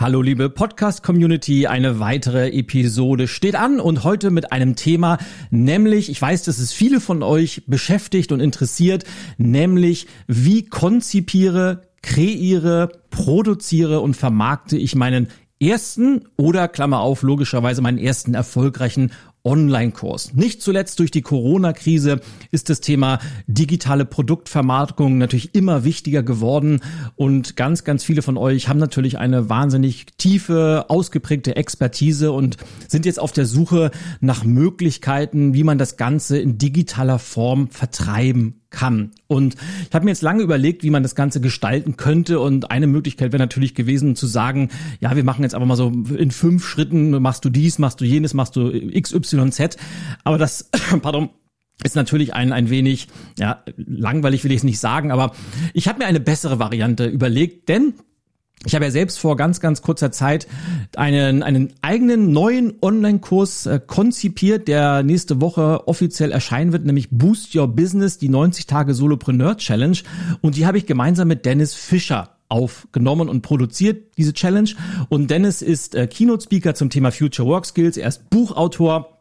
Hallo liebe Podcast-Community, eine weitere Episode steht an und heute mit einem Thema, nämlich, ich weiß, dass es viele von euch beschäftigt und interessiert, nämlich wie konzipiere, kreiere, produziere und vermarkte ich meinen ersten oder Klammer auf, logischerweise meinen ersten erfolgreichen Online-Kurs. Nicht zuletzt durch die Corona-Krise ist das Thema digitale Produktvermarktung natürlich immer wichtiger geworden und ganz, ganz viele von euch haben natürlich eine wahnsinnig tiefe, ausgeprägte Expertise und sind jetzt auf der Suche nach Möglichkeiten, wie man das Ganze in digitaler Form vertreiben kann. Und ich habe mir jetzt lange überlegt, wie man das Ganze gestalten könnte. Und eine Möglichkeit wäre natürlich gewesen zu sagen, ja, wir machen jetzt einfach mal so in fünf Schritten, machst du dies, machst du jenes, machst du XYZ. Aber das, pardon, ist natürlich ein, ein wenig, ja, langweilig will ich es nicht sagen, aber ich habe mir eine bessere Variante überlegt, denn ich habe ja selbst vor ganz, ganz kurzer Zeit einen, einen eigenen neuen Online-Kurs äh, konzipiert, der nächste Woche offiziell erscheinen wird, nämlich Boost Your Business, die 90 Tage Solopreneur Challenge. Und die habe ich gemeinsam mit Dennis Fischer aufgenommen und produziert, diese Challenge. Und Dennis ist äh, Keynote-Speaker zum Thema Future Work Skills. Er ist Buchautor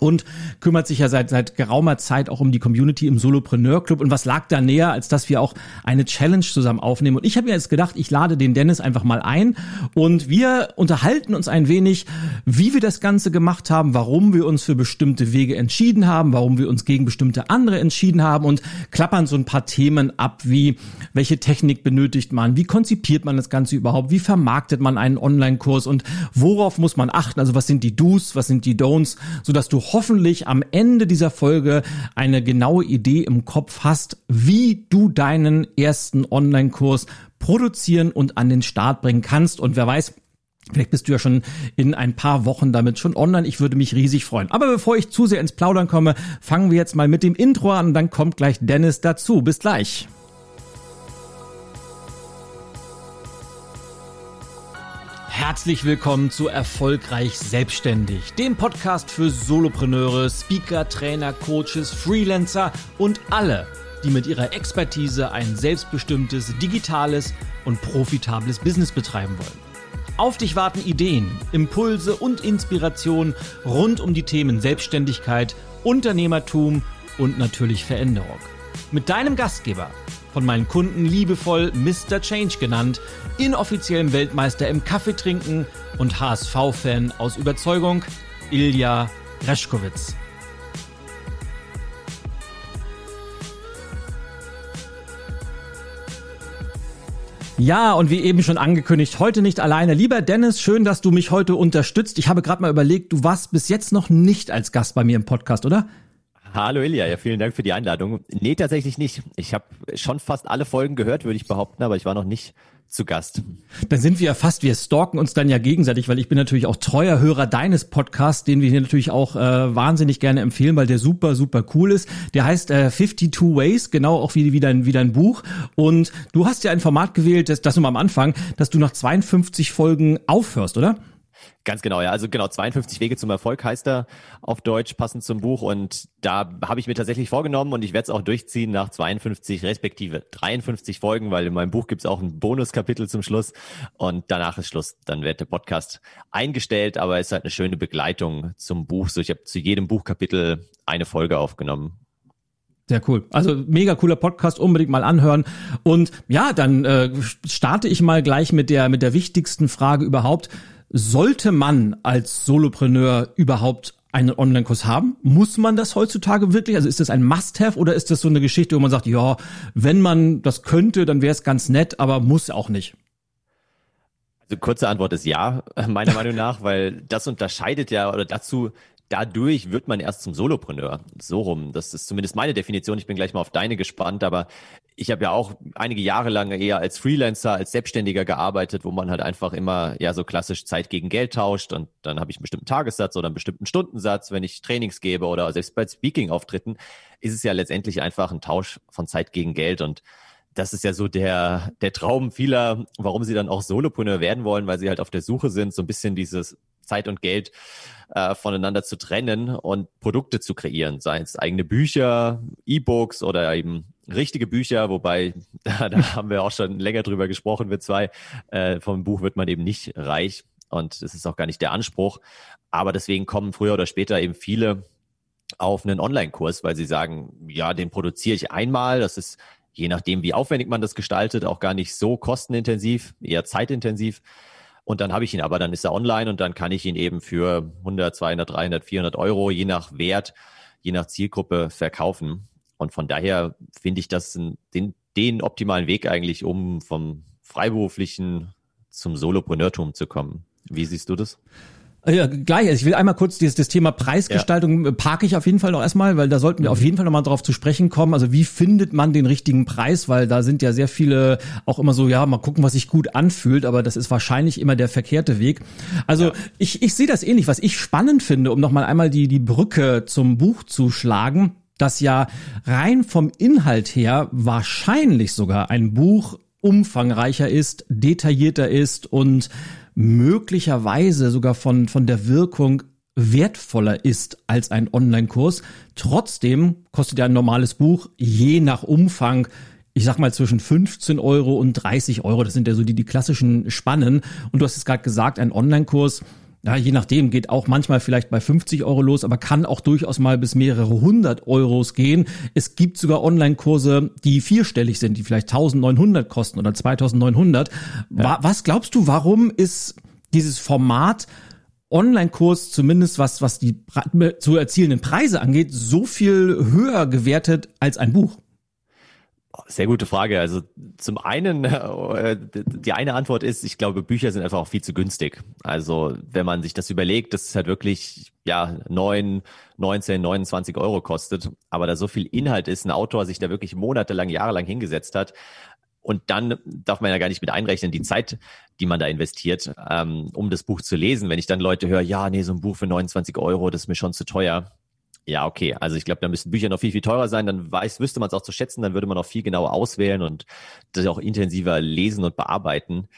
und kümmert sich ja seit, seit geraumer Zeit auch um die Community im Solopreneur Club. Und was lag da näher, als dass wir auch eine Challenge zusammen aufnehmen? Und ich habe mir jetzt gedacht, ich lade den Dennis einfach mal ein und wir unterhalten uns ein wenig, wie wir das Ganze gemacht haben, warum wir uns für bestimmte Wege entschieden haben, warum wir uns gegen bestimmte andere entschieden haben und klappern so ein paar Themen ab, wie welche Technik benötigt man, wie konzipiert man das Ganze überhaupt, wie vermarktet man einen Online-Kurs und worauf muss man achten? Also was sind die Do's, was sind die Don'ts, sodass du hoffentlich am Ende dieser Folge eine genaue Idee im Kopf hast, wie du deinen ersten Online-Kurs produzieren und an den Start bringen kannst. Und wer weiß, Vielleicht bist du ja schon in ein paar Wochen damit schon online. Ich würde mich riesig freuen. Aber bevor ich zu sehr ins Plaudern komme, fangen wir jetzt mal mit dem Intro an dann kommt gleich Dennis dazu. Bis gleich. Herzlich willkommen zu Erfolgreich Selbstständig, dem Podcast für Solopreneure, Speaker, Trainer, Coaches, Freelancer und alle, die mit ihrer Expertise ein selbstbestimmtes, digitales und profitables Business betreiben wollen. Auf dich warten Ideen, Impulse und Inspiration rund um die Themen Selbstständigkeit, Unternehmertum und natürlich Veränderung. Mit deinem Gastgeber, von meinen Kunden liebevoll Mr. Change genannt, inoffiziellen Weltmeister im Kaffeetrinken und HSV-Fan aus Überzeugung, Ilja Reschkowitz. Ja, und wie eben schon angekündigt, heute nicht alleine. Lieber Dennis, schön, dass du mich heute unterstützt. Ich habe gerade mal überlegt, du warst bis jetzt noch nicht als Gast bei mir im Podcast, oder? Hallo Ilja, ja, vielen Dank für die Einladung. Nee, tatsächlich nicht. Ich habe schon fast alle Folgen gehört, würde ich behaupten, aber ich war noch nicht zu Gast. Dann sind wir ja fast, wir stalken uns dann ja gegenseitig, weil ich bin natürlich auch treuer Hörer deines Podcasts, den wir hier natürlich auch äh, wahnsinnig gerne empfehlen, weil der super, super cool ist. Der heißt äh, 52 Ways, genau auch wie, wie, dein, wie dein Buch. Und du hast ja ein Format gewählt, das, das nur mal am Anfang, dass du nach 52 Folgen aufhörst, oder? Ganz genau, ja. Also genau, 52 Wege zum Erfolg heißt er auf Deutsch, passend zum Buch. Und da habe ich mir tatsächlich vorgenommen und ich werde es auch durchziehen nach 52 respektive 53 Folgen, weil in meinem Buch gibt es auch ein Bonuskapitel zum Schluss und danach ist Schluss. Dann wird der Podcast eingestellt, aber es ist halt eine schöne Begleitung zum Buch. So, ich habe zu jedem Buchkapitel eine Folge aufgenommen. Sehr cool. Also mega cooler Podcast, unbedingt mal anhören. Und ja, dann äh, starte ich mal gleich mit der mit der wichtigsten Frage überhaupt. Sollte man als Solopreneur überhaupt einen Online-Kurs haben? Muss man das heutzutage wirklich? Also ist das ein Must-Have oder ist das so eine Geschichte, wo man sagt, ja, wenn man das könnte, dann wäre es ganz nett, aber muss auch nicht? Also kurze Antwort ist ja, meiner Meinung nach, weil das unterscheidet ja oder dazu dadurch wird man erst zum Solopreneur. So rum. Das ist zumindest meine Definition. Ich bin gleich mal auf deine gespannt, aber ich habe ja auch einige Jahre lang eher als Freelancer, als Selbstständiger gearbeitet, wo man halt einfach immer ja so klassisch Zeit gegen Geld tauscht und dann habe ich einen bestimmten Tagessatz oder einen bestimmten Stundensatz, wenn ich Trainings gebe oder selbst bei Speaking-Auftritten, ist es ja letztendlich einfach ein Tausch von Zeit gegen Geld und das ist ja so der, der Traum vieler, warum sie dann auch Solopreneur werden wollen, weil sie halt auf der Suche sind, so ein bisschen dieses Zeit und Geld äh, voneinander zu trennen und Produkte zu kreieren, seien es eigene Bücher, E-Books oder eben richtige Bücher, wobei da, da haben wir auch schon länger drüber gesprochen, wir zwei. Äh, vom Buch wird man eben nicht reich und das ist auch gar nicht der Anspruch. Aber deswegen kommen früher oder später eben viele auf einen Online-Kurs, weil sie sagen, ja, den produziere ich einmal. Das ist je nachdem, wie aufwendig man das gestaltet, auch gar nicht so kostenintensiv, eher zeitintensiv. Und dann habe ich ihn aber, dann ist er online und dann kann ich ihn eben für 100, 200, 300, 400 Euro, je nach Wert, je nach Zielgruppe verkaufen. Und von daher finde ich das den, den optimalen Weg eigentlich, um vom freiberuflichen zum Solopreneurtum zu kommen. Wie siehst du das? Ja, gleich. Also ich will einmal kurz dieses das Thema Preisgestaltung ja. parke ich auf jeden Fall noch erstmal, weil da sollten wir mhm. auf jeden Fall noch mal drauf zu sprechen kommen. Also wie findet man den richtigen Preis? Weil da sind ja sehr viele auch immer so, ja, mal gucken, was sich gut anfühlt, aber das ist wahrscheinlich immer der verkehrte Weg. Also ja. ich, ich sehe das ähnlich. Was ich spannend finde, um noch mal einmal die, die Brücke zum Buch zu schlagen, dass ja rein vom Inhalt her wahrscheinlich sogar ein Buch umfangreicher ist, detaillierter ist und möglicherweise sogar von, von der Wirkung wertvoller ist als ein Online-Kurs. Trotzdem kostet ja ein normales Buch je nach Umfang ich sag mal zwischen 15 Euro und 30 Euro. Das sind ja so die, die klassischen Spannen. Und du hast es gerade gesagt, ein Online-Kurs ja, je nachdem, geht auch manchmal vielleicht bei 50 Euro los, aber kann auch durchaus mal bis mehrere hundert Euros gehen. Es gibt sogar Online-Kurse, die vierstellig sind, die vielleicht 1900 kosten oder 2900. Ja. Was glaubst du, warum ist dieses Format Online-Kurs, zumindest was, was die zu erzielenden Preise angeht, so viel höher gewertet als ein Buch? Sehr gute Frage. Also zum einen, äh, die eine Antwort ist, ich glaube, Bücher sind einfach auch viel zu günstig. Also wenn man sich das überlegt, dass es halt wirklich ja neun, 19, 29 Euro kostet, aber da so viel Inhalt ist, ein Autor sich da wirklich monatelang, jahrelang hingesetzt hat. Und dann darf man ja gar nicht mit einrechnen, die Zeit, die man da investiert, ähm, um das Buch zu lesen. Wenn ich dann Leute höre, ja, nee, so ein Buch für 29 Euro, das ist mir schon zu teuer ja, okay. Also ich glaube, da müssten Bücher noch viel, viel teurer sein. Dann weiß, wüsste man es auch zu schätzen. Dann würde man auch viel genauer auswählen und das auch intensiver lesen und bearbeiten.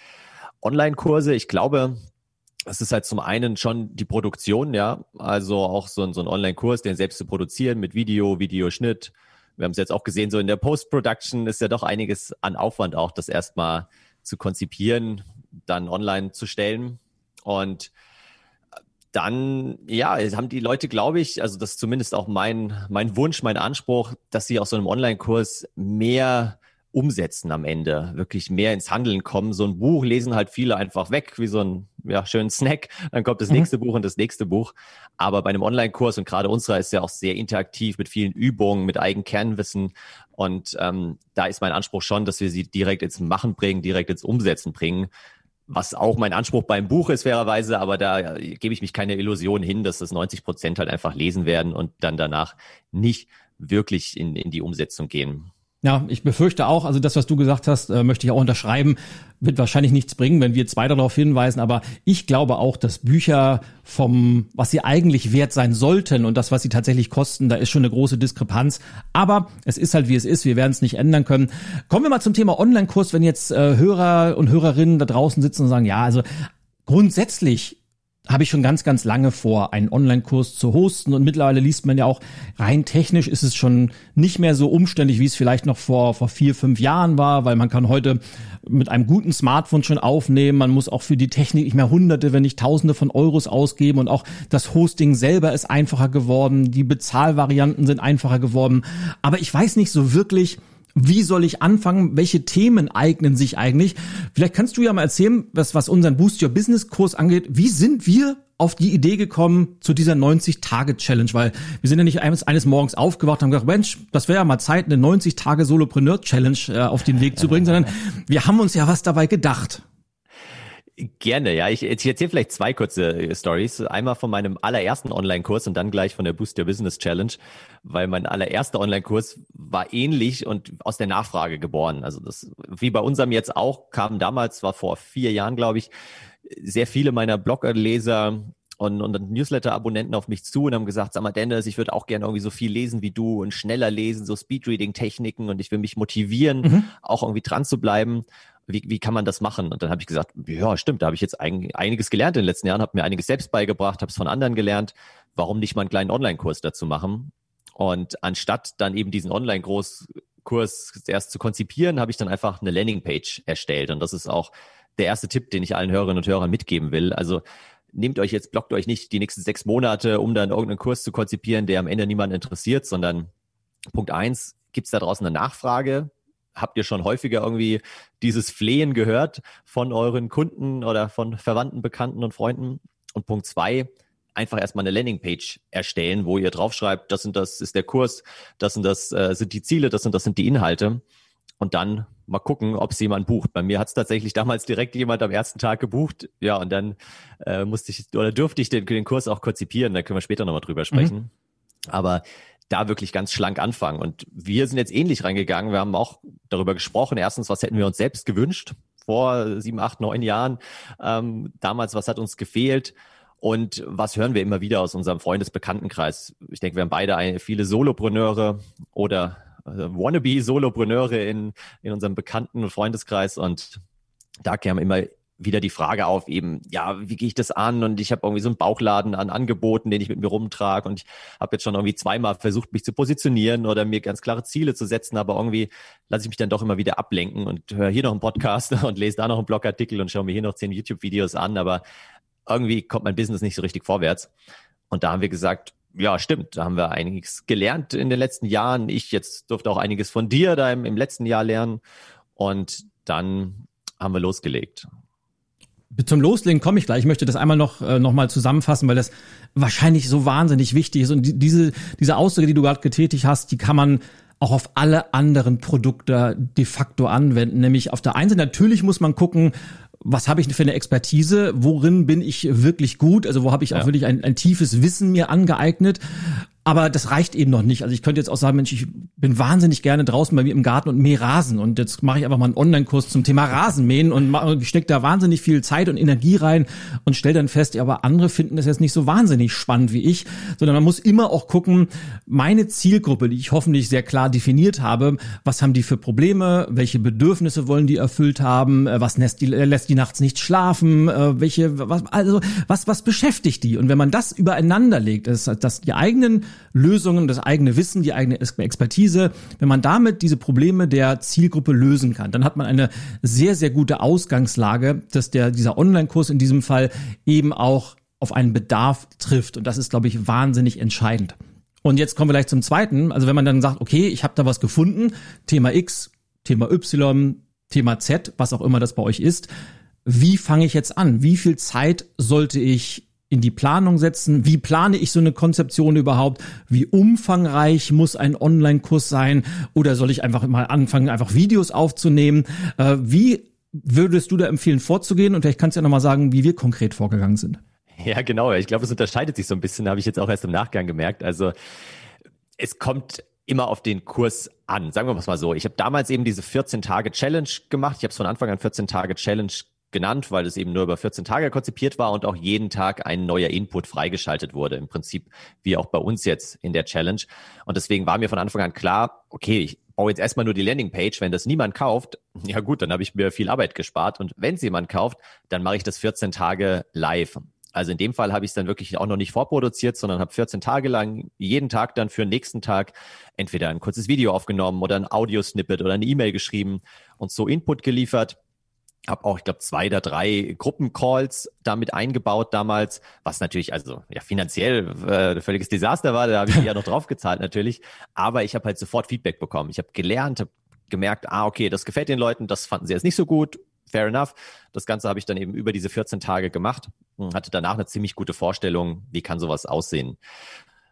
Online-Kurse, ich glaube, es ist halt zum einen schon die Produktion, ja. Also auch so ein, so ein Online-Kurs, den selbst zu produzieren mit Video, Videoschnitt. Wir haben es jetzt auch gesehen, so in der Post-Production ist ja doch einiges an Aufwand auch, das erstmal zu konzipieren, dann online zu stellen. Und dann, ja, haben die Leute, glaube ich, also das ist zumindest auch mein, mein Wunsch, mein Anspruch, dass sie aus so einem Online-Kurs mehr umsetzen am Ende, wirklich mehr ins Handeln kommen. So ein Buch lesen halt viele einfach weg, wie so ein ja, schönen Snack. Dann kommt das mhm. nächste Buch und das nächste Buch. Aber bei einem Online-Kurs und gerade unserer ist ja auch sehr interaktiv mit vielen Übungen, mit Eigenkernwissen. Und ähm, da ist mein Anspruch schon, dass wir sie direkt ins Machen bringen, direkt ins Umsetzen bringen was auch mein Anspruch beim Buch ist, fairerweise, aber da gebe ich mich keine Illusion hin, dass das 90 Prozent halt einfach lesen werden und dann danach nicht wirklich in, in die Umsetzung gehen. Ja, ich befürchte auch, also das, was du gesagt hast, äh, möchte ich auch unterschreiben, wird wahrscheinlich nichts bringen, wenn wir zwei darauf hinweisen, aber ich glaube auch, dass Bücher vom, was sie eigentlich wert sein sollten und das, was sie tatsächlich kosten, da ist schon eine große Diskrepanz. Aber es ist halt, wie es ist, wir werden es nicht ändern können. Kommen wir mal zum Thema Online-Kurs, wenn jetzt äh, Hörer und Hörerinnen da draußen sitzen und sagen, ja, also grundsätzlich habe ich schon ganz, ganz lange vor, einen Online-Kurs zu hosten. Und mittlerweile liest man ja auch, rein technisch ist es schon nicht mehr so umständlich, wie es vielleicht noch vor, vor vier, fünf Jahren war, weil man kann heute mit einem guten Smartphone schon aufnehmen. Man muss auch für die Technik nicht mehr hunderte, wenn nicht tausende von Euros ausgeben. Und auch das Hosting selber ist einfacher geworden. Die Bezahlvarianten sind einfacher geworden. Aber ich weiß nicht so wirklich, wie soll ich anfangen? Welche Themen eignen sich eigentlich? Vielleicht kannst du ja mal erzählen, was, was unseren Boost Your Business Kurs angeht. Wie sind wir auf die Idee gekommen zu dieser 90-Tage-Challenge? Weil wir sind ja nicht eines, eines Morgens aufgewacht und haben gedacht, Mensch, das wäre ja mal Zeit, eine 90-Tage-Solopreneur-Challenge äh, auf den Weg zu bringen, sondern wir haben uns ja was dabei gedacht. Gerne, ja. Ich, ich erzähle vielleicht zwei kurze äh, Stories. Einmal von meinem allerersten Online-Kurs und dann gleich von der Boost Your Business Challenge, weil mein allererster Online-Kurs war ähnlich und aus der Nachfrage geboren. Also das, wie bei unserem jetzt auch, kamen damals, war vor vier Jahren, glaube ich, sehr viele meiner Blogleser und, und Newsletter-Abonnenten auf mich zu und haben gesagt, sag mal Dennis, ich würde auch gerne irgendwie so viel lesen wie du und schneller lesen, so Speedreading-Techniken und ich will mich motivieren, mhm. auch irgendwie dran zu bleiben. Wie, wie kann man das machen? Und dann habe ich gesagt, ja, stimmt, da habe ich jetzt ein, einiges gelernt in den letzten Jahren, habe mir einiges selbst beigebracht, habe es von anderen gelernt. Warum nicht mal einen kleinen Online-Kurs dazu machen? Und anstatt dann eben diesen Online-Großkurs erst zu konzipieren, habe ich dann einfach eine Landingpage erstellt. Und das ist auch der erste Tipp, den ich allen Hörerinnen und Hörern mitgeben will. Also nehmt euch jetzt, blockt euch nicht die nächsten sechs Monate, um dann irgendeinen Kurs zu konzipieren, der am Ende niemanden interessiert, sondern Punkt eins, gibt es da draußen eine Nachfrage? Habt ihr schon häufiger irgendwie dieses Flehen gehört von euren Kunden oder von Verwandten, Bekannten und Freunden? Und Punkt zwei, einfach erstmal eine Landingpage erstellen, wo ihr draufschreibt, das sind das ist der Kurs, das sind das äh, sind die Ziele, das sind das sind die Inhalte und dann mal gucken, ob es jemand bucht. Bei mir hat es tatsächlich damals direkt jemand am ersten Tag gebucht. Ja, und dann äh, musste ich oder durfte ich den, den Kurs auch konzipieren. Da können wir später nochmal drüber sprechen. Mhm. Aber da wirklich ganz schlank anfangen. Und wir sind jetzt ähnlich reingegangen. Wir haben auch darüber gesprochen. Erstens, was hätten wir uns selbst gewünscht vor sieben, acht, neun Jahren? Ähm, damals, was hat uns gefehlt? Und was hören wir immer wieder aus unserem Freundesbekanntenkreis? Ich denke, wir haben beide eine, viele Solopreneure oder äh, Wannabe-Solopreneure in, in unserem bekannten Freundeskreis und da kam immer wieder die Frage auf, eben, ja, wie gehe ich das an? Und ich habe irgendwie so einen Bauchladen an Angeboten, den ich mit mir rumtrage. Und ich habe jetzt schon irgendwie zweimal versucht, mich zu positionieren oder mir ganz klare Ziele zu setzen, aber irgendwie lasse ich mich dann doch immer wieder ablenken und höre hier noch einen Podcast und lese da noch einen Blogartikel und schaue mir hier noch zehn YouTube-Videos an. Aber irgendwie kommt mein Business nicht so richtig vorwärts. Und da haben wir gesagt, ja, stimmt, da haben wir einiges gelernt in den letzten Jahren. Ich jetzt durfte auch einiges von dir da im, im letzten Jahr lernen. Und dann haben wir losgelegt. Zum Loslegen komme ich gleich. Ich möchte das einmal noch, äh, noch mal zusammenfassen, weil das wahrscheinlich so wahnsinnig wichtig ist. Und die, diese, diese Aussage, die du gerade getätigt hast, die kann man auch auf alle anderen Produkte de facto anwenden. Nämlich auf der einen Seite natürlich muss man gucken, was habe ich für eine Expertise, worin bin ich wirklich gut, also wo habe ich ja. auch wirklich ein, ein tiefes Wissen mir angeeignet aber das reicht eben noch nicht. Also ich könnte jetzt auch sagen, Mensch, ich bin wahnsinnig gerne draußen bei mir im Garten und mähe Rasen. Und jetzt mache ich einfach mal einen Online-Kurs zum Thema Rasenmähen und stecke da wahnsinnig viel Zeit und Energie rein und stelle dann fest, ja, aber andere finden das jetzt nicht so wahnsinnig spannend wie ich, sondern man muss immer auch gucken, meine Zielgruppe, die ich hoffentlich sehr klar definiert habe, was haben die für Probleme, welche Bedürfnisse wollen die erfüllt haben, äh, was lässt die, lässt die nachts nicht schlafen, äh, welche, was, also was, was beschäftigt die? Und wenn man das übereinander legt, dass, dass die eigenen Lösungen, das eigene Wissen, die eigene Expertise, wenn man damit diese Probleme der Zielgruppe lösen kann, dann hat man eine sehr, sehr gute Ausgangslage, dass der, dieser Online-Kurs in diesem Fall eben auch auf einen Bedarf trifft. Und das ist, glaube ich, wahnsinnig entscheidend. Und jetzt kommen wir gleich zum zweiten. Also wenn man dann sagt, okay, ich habe da was gefunden, Thema X, Thema Y, Thema Z, was auch immer das bei euch ist, wie fange ich jetzt an? Wie viel Zeit sollte ich in die Planung setzen. Wie plane ich so eine Konzeption überhaupt? Wie umfangreich muss ein Online-Kurs sein? Oder soll ich einfach mal anfangen, einfach Videos aufzunehmen? Äh, wie würdest du da empfehlen, vorzugehen? Und vielleicht kannst du ja nochmal sagen, wie wir konkret vorgegangen sind. Ja, genau. Ich glaube, es unterscheidet sich so ein bisschen, habe ich jetzt auch erst im Nachgang gemerkt. Also es kommt immer auf den Kurs an. Sagen wir mal so. Ich habe damals eben diese 14 Tage Challenge gemacht. Ich habe es von Anfang an 14 Tage Challenge genannt, weil es eben nur über 14 Tage konzipiert war und auch jeden Tag ein neuer Input freigeschaltet wurde. Im Prinzip wie auch bei uns jetzt in der Challenge. Und deswegen war mir von Anfang an klar, okay, ich baue jetzt erstmal nur die Landingpage. Wenn das niemand kauft, ja gut, dann habe ich mir viel Arbeit gespart. Und wenn es jemand kauft, dann mache ich das 14 Tage live. Also in dem Fall habe ich es dann wirklich auch noch nicht vorproduziert, sondern habe 14 Tage lang jeden Tag dann für den nächsten Tag entweder ein kurzes Video aufgenommen oder ein Audiosnippet oder eine E-Mail geschrieben und so Input geliefert habe auch, ich glaube, zwei oder drei Gruppencalls damit eingebaut damals, was natürlich also ja finanziell äh, völliges Desaster war. Da habe ich ja noch drauf gezahlt natürlich, aber ich habe halt sofort Feedback bekommen. Ich habe gelernt, habe gemerkt, ah okay, das gefällt den Leuten, das fanden sie jetzt nicht so gut. Fair enough. Das Ganze habe ich dann eben über diese 14 Tage gemacht und hatte danach eine ziemlich gute Vorstellung, wie kann sowas aussehen.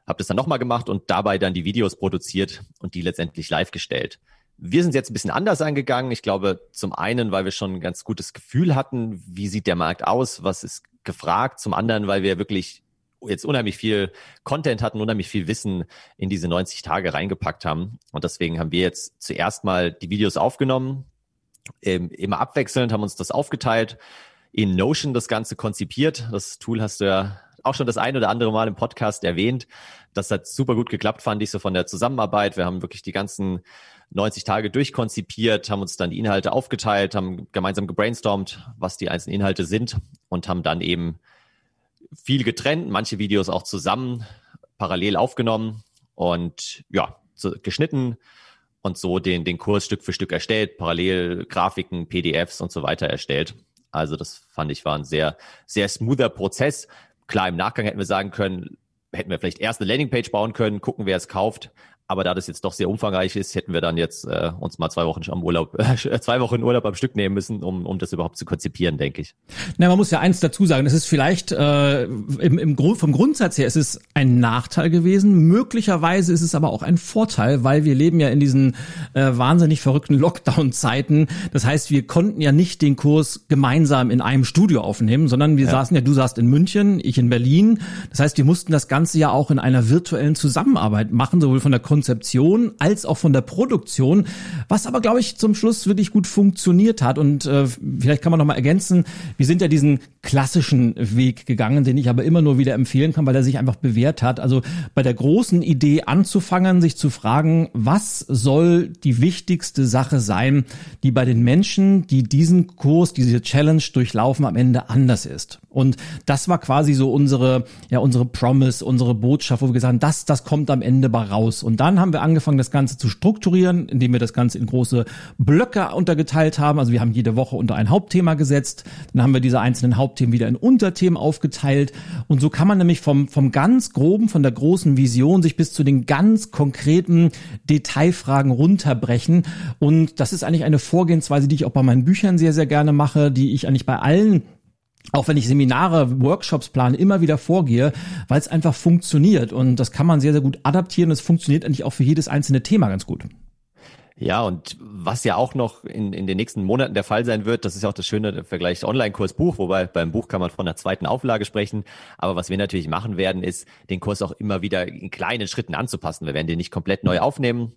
Habe das dann nochmal gemacht und dabei dann die Videos produziert und die letztendlich live gestellt. Wir sind jetzt ein bisschen anders angegangen. Ich glaube, zum einen, weil wir schon ein ganz gutes Gefühl hatten, wie sieht der Markt aus, was ist gefragt. Zum anderen, weil wir wirklich jetzt unheimlich viel Content hatten, unheimlich viel Wissen in diese 90 Tage reingepackt haben. Und deswegen haben wir jetzt zuerst mal die Videos aufgenommen, immer abwechselnd, haben uns das aufgeteilt, in Notion das Ganze konzipiert. Das Tool hast du ja auch schon das ein oder andere Mal im Podcast erwähnt. Das hat super gut geklappt, fand ich so von der Zusammenarbeit. Wir haben wirklich die ganzen 90 Tage durchkonzipiert, haben uns dann die Inhalte aufgeteilt, haben gemeinsam gebrainstormt, was die einzelnen Inhalte sind und haben dann eben viel getrennt, manche Videos auch zusammen parallel aufgenommen und ja, geschnitten und so den, den Kurs Stück für Stück erstellt, parallel Grafiken, PDFs und so weiter erstellt. Also das fand ich war ein sehr, sehr smoother Prozess. Klar, im Nachgang hätten wir sagen können, hätten wir vielleicht erst eine Landingpage bauen können, gucken, wer es kauft. Aber da das jetzt doch sehr umfangreich ist, hätten wir dann jetzt äh, uns mal zwei Wochen am Urlaub, äh, zwei Wochen Urlaub am Stück nehmen müssen, um, um das überhaupt zu konzipieren, denke ich. Na, man muss ja eins dazu sagen, es ist vielleicht äh, im, im Grund, vom Grundsatz her, es ist ein Nachteil gewesen. Möglicherweise ist es aber auch ein Vorteil, weil wir leben ja in diesen äh, wahnsinnig verrückten Lockdown-Zeiten. Das heißt, wir konnten ja nicht den Kurs gemeinsam in einem Studio aufnehmen, sondern wir ja. saßen ja, du saßt in München, ich in Berlin. Das heißt, wir mussten das Ganze ja auch in einer virtuellen Zusammenarbeit machen, sowohl von der Konzeption als auch von der Produktion, was aber, glaube ich, zum Schluss wirklich gut funktioniert hat. Und äh, vielleicht kann man noch mal ergänzen, wir sind ja diesen klassischen Weg gegangen, den ich aber immer nur wieder empfehlen kann, weil er sich einfach bewährt hat. Also bei der großen Idee anzufangen, sich zu fragen, was soll die wichtigste Sache sein, die bei den Menschen, die diesen Kurs, diese Challenge durchlaufen, am Ende anders ist. Und das war quasi so unsere, ja, unsere Promise, unsere Botschaft, wo wir gesagt haben, das, das kommt am Ende bei raus. Und dann haben wir angefangen, das Ganze zu strukturieren, indem wir das Ganze in große Blöcke untergeteilt haben. Also wir haben jede Woche unter ein Hauptthema gesetzt. Dann haben wir diese einzelnen Hauptthemen wieder in Unterthemen aufgeteilt. Und so kann man nämlich vom, vom ganz groben, von der großen Vision sich bis zu den ganz konkreten Detailfragen runterbrechen. Und das ist eigentlich eine Vorgehensweise, die ich auch bei meinen Büchern sehr, sehr gerne mache, die ich eigentlich bei allen auch wenn ich Seminare, Workshops plane, immer wieder vorgehe, weil es einfach funktioniert. Und das kann man sehr, sehr gut adaptieren. Es funktioniert eigentlich auch für jedes einzelne Thema ganz gut. Ja, und was ja auch noch in, in den nächsten Monaten der Fall sein wird, das ist ja auch das Schöne im Vergleich Online-Kurs Buch, wobei beim Buch kann man von der zweiten Auflage sprechen. Aber was wir natürlich machen werden, ist, den Kurs auch immer wieder in kleinen Schritten anzupassen. Wir werden den nicht komplett neu aufnehmen